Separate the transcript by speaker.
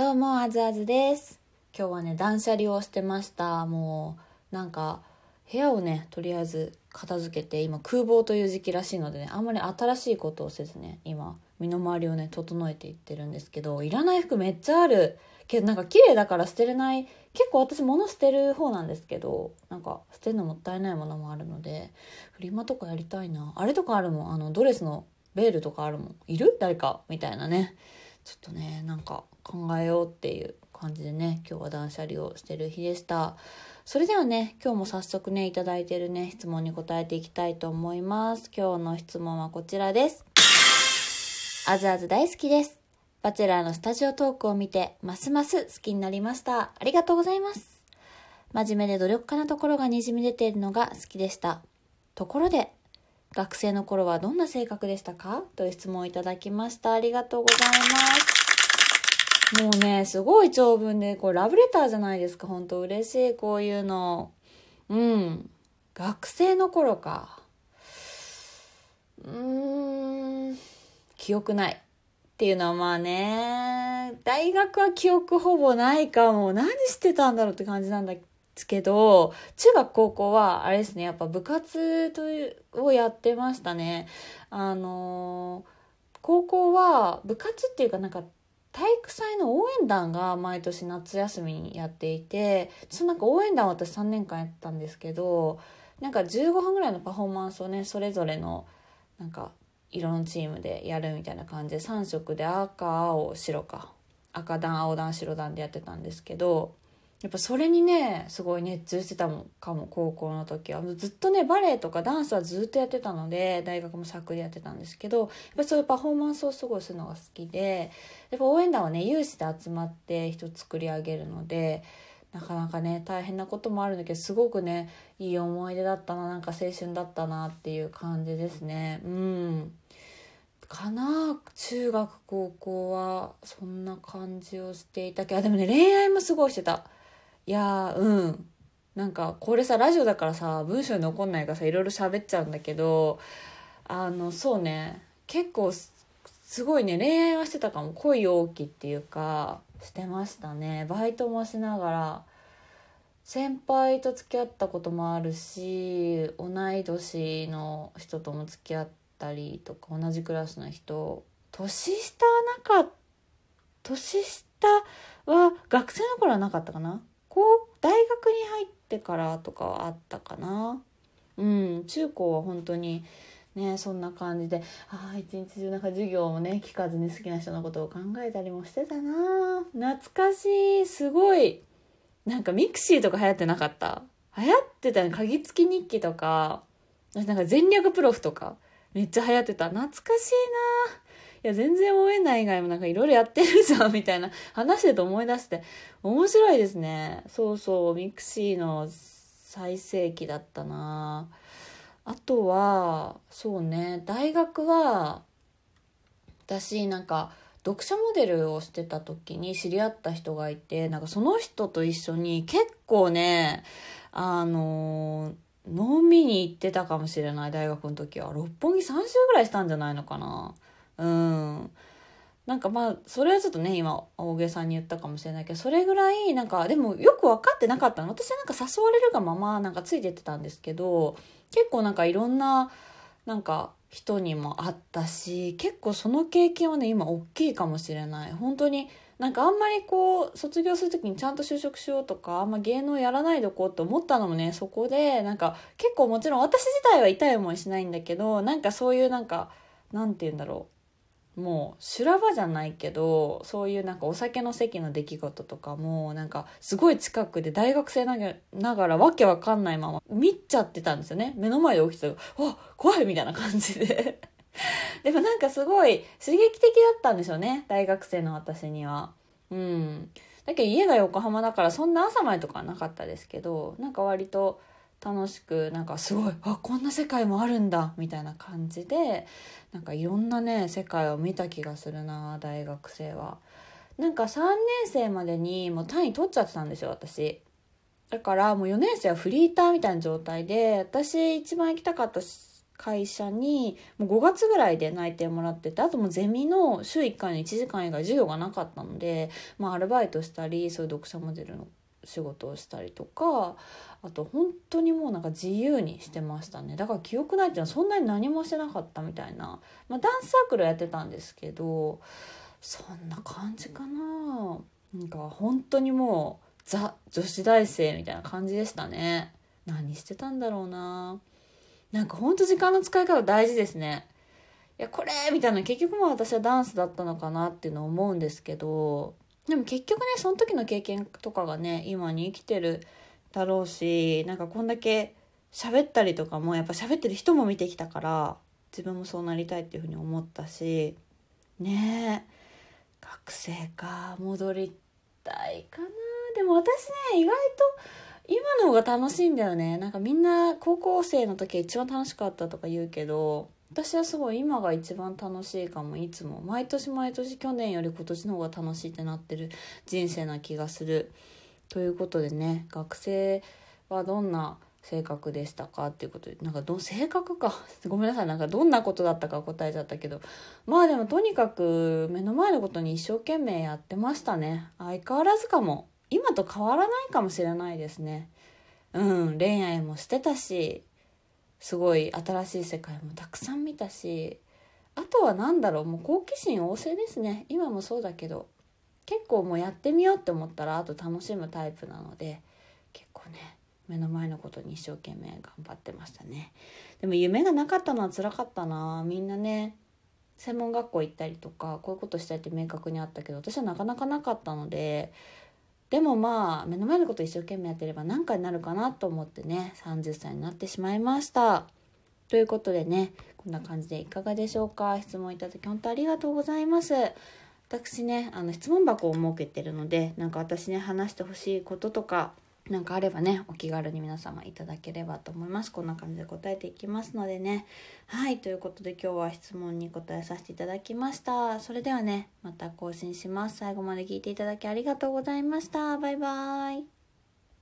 Speaker 1: どうも、あずあずです。今日はね、断捨離をしてました。もう、なんか、部屋をね、とりあえず片付けて、今空房という時期らしいのでね、あんまり新しいことをせずね、今、身の回りをね、整えていってるんですけど、いらない服めっちゃある。けどなんか綺麗だから捨てれない。結構私物捨てる方なんですけど、なんか捨てるのもったいないものもあるので、フリマとかやりたいな。あれとかあるもん。あの、ドレスのベールとかあるもん。いる？誰か？みたいなね。ちょっとねなんか考えようっていう感じでね今日は断捨離をしてる日でした。それではね今日も早速ねいいてるね質問に答えていきたいと思います。今日の質問はこちらです。あずあず大好きです。バチェラーのスタジオトークを見てますます好きになりました。ありがとうございます。真面目で努力家なところがにじみ出ているのが好きでした。ところで学生の頃はどんな性格でしたか？という質問をいただきました。ありがとうございます。もうね、すごい長文で、これラブレターじゃないですか。本当嬉しい、こういうの。うん。学生の頃か。うーん。記憶ない。っていうのはまあね、大学は記憶ほぼないかも。何してたんだろうって感じなんだですけど、中学高校はあれですね、やっぱ部活という、をやってましたね。あのー、高校は部活っていうかなんか体育祭の応援団が毎年夏休みにやっていて、そのなんか応援団を私3年間やってたんですけど、なんか15分ぐらいのパフォーマンスをね、それぞれのなんか色のチームでやるみたいな感じで3色で赤、青、白か。赤団、青団、白団でやってたんですけど、やっぱそれにねすごい熱中してたもかも高校の時はずっとねバレエとかダンスはずっとやってたので大学もサークルやってたんですけどやっぱそういうパフォーマンスをすごいするのが好きでやっぱ応援団はね有志で集まって人作り上げるのでなかなかね大変なこともあるんだけどすごくねいい思い出だったななんか青春だったなっていう感じですねうん。かな中学高校はそんな感じをしていたけどでもね恋愛もすごいしてた。いやうん。なんかこれさラジオだからさ文章に残んないからさいろいろ喋っちゃうんだけどあのそうね。結構すごいね恋愛はしてたかも。恋大きっていうかしてましたね。バイトもしながら先輩と付き合ったこともあるし同い年の人とも付き合ったりとか同じクラスの人。年下はなかっ年下は学生の頃はなかったかな。大学に入ってからとかはあったかな。うん中高は本当にねそんな感じでああ一日中なんか授業もね聞かずに好きな人のことを考えたりもしてたな。懐かしいすごい。なんか mixi とか流行ってなかった？流行ってたね鍵付き日記とか。なんか前略プロフとかめっちゃ流行ってた。懐かしいな。いや、全然応援団以外もなんかいろいろやってるじゃん、みたいな 話してると思い出して、面白いですね。そうそう、 mixi の最盛期だったなあとは、そうね、大学は、私なんか、読者モデルをしてた時に知り合った人がいて、なんかその人と一緒に結構ね、あの飲みに行ってたかもしれない、大学の時は。六本木3週ぐらいしたんじゃないのかな。うん。なんかまあ、それはちょっとね、今、大げさに言ったかもしれないけど、それぐらい、なんか、でもよく分かってなかったの。私はなんか誘われるがまま、なんかついてってたんですけど、結構なんかいろんな、なんか、人にも会ったし、結構その経験はね、今大きいかもしれない。本当に、なんかあんまりこう、卒業するときにちゃんと就職しようとか、あんま芸能やらないでおこうって思ったのもね、そこで、なんか結構もちろん私自体は痛い思いしないんだけど、なんかそういうなんか、なんて言うんだろう。もう修羅場じゃないけどそういうなんかお酒の席の出来事とかもなんかすごい近くで大学生ながらわけわかんないまま見ちゃってたんですよね。目の前で起きてたわ怖いみたいな感じで。でもなんかすごい刺激的だったんでしょうね。大学生の私には。うん。だけど家が横浜だからそんな朝までとかはなかったですけどなんか割と楽しくなんかすごいあこんな世界もあるんだみたいな感じでなんかいろんなね世界を見た気がするな大学生は。なんか3年生までにもう単位取っちゃってたんですよ私。だからもう4年生はフリーターみたいな状態で私一番行きたかった会社にもう5月ぐらいで内定もらっててあともうゼミの週1回の1時間以外授業がなかったので、まあ、アルバイトしたりそういう読者モデルの仕事をしたりとかあと本当にもうなんか自由にしてましたね。だから記憶ないっていうのはそんなに何もしてなかったみたいな、まあ、ダンスサークルやってたんですけどそんな感じかな。なんか本当にもうザ女子大生みたいな感じでしたね。何してたんだろうな。なんかほんと時間の使い方大事ですね。いやこれみたいな。結局も私はダンスだったのかなっていうのを思うんですけどでも結局ねその時の経験とかがね今に生きてるだろうしなんかこんだけ喋ったりとかもやっぱ喋ってる人も見てきたから自分もそうなりたいっていうふうに思ったしねえ学生か戻りたいかな。でも私ね意外と今の方が楽しいんだよね。なんかみんな高校生の時一番楽しかったとか言うけど私はすごい今が一番楽しいかも。いつも毎年毎年去年より今年の方が楽しいってなってる人生な気がする。ということでね学生はどんな性格でしたかっていうことでなんかど性格か？ごめんなさいなんかどんなことだったか答えちゃったけど。まあでもとにかく目の前のことに一生懸命やってましたね。相変わらずかも。今と変わらないかもしれないですね。うん恋愛もしてたしすごい新しい世界もたくさん見たしあとは何だろうもう好奇心旺盛ですね。今もそうだけど結構もうやってみようって思ったらあと楽しむタイプなので結構ね目の前のことに一生懸命頑張ってましたね。でも夢がなかったのは辛かったな。みんなね専門学校行ったりとかこういうことしたいって明確にあったけど私はなかなかなかったのででもまあ目の前のこと一生懸命やってれば何かになるかなと思ってね30歳になってしまいました。ということでねこんな感じでいかがでしょうか。質問いただき本当ありがとうございます。私ねあの質問箱を設けてるのでなんか私ね話してほしいこととかなんかあればねお気軽に皆様いただければと思います。こんな感じで答えていきますのでね。はいということで今日は質問に答えさせていただきました。それではねまた更新します。最後まで聞いていただきありがとうございました。バイバーイ。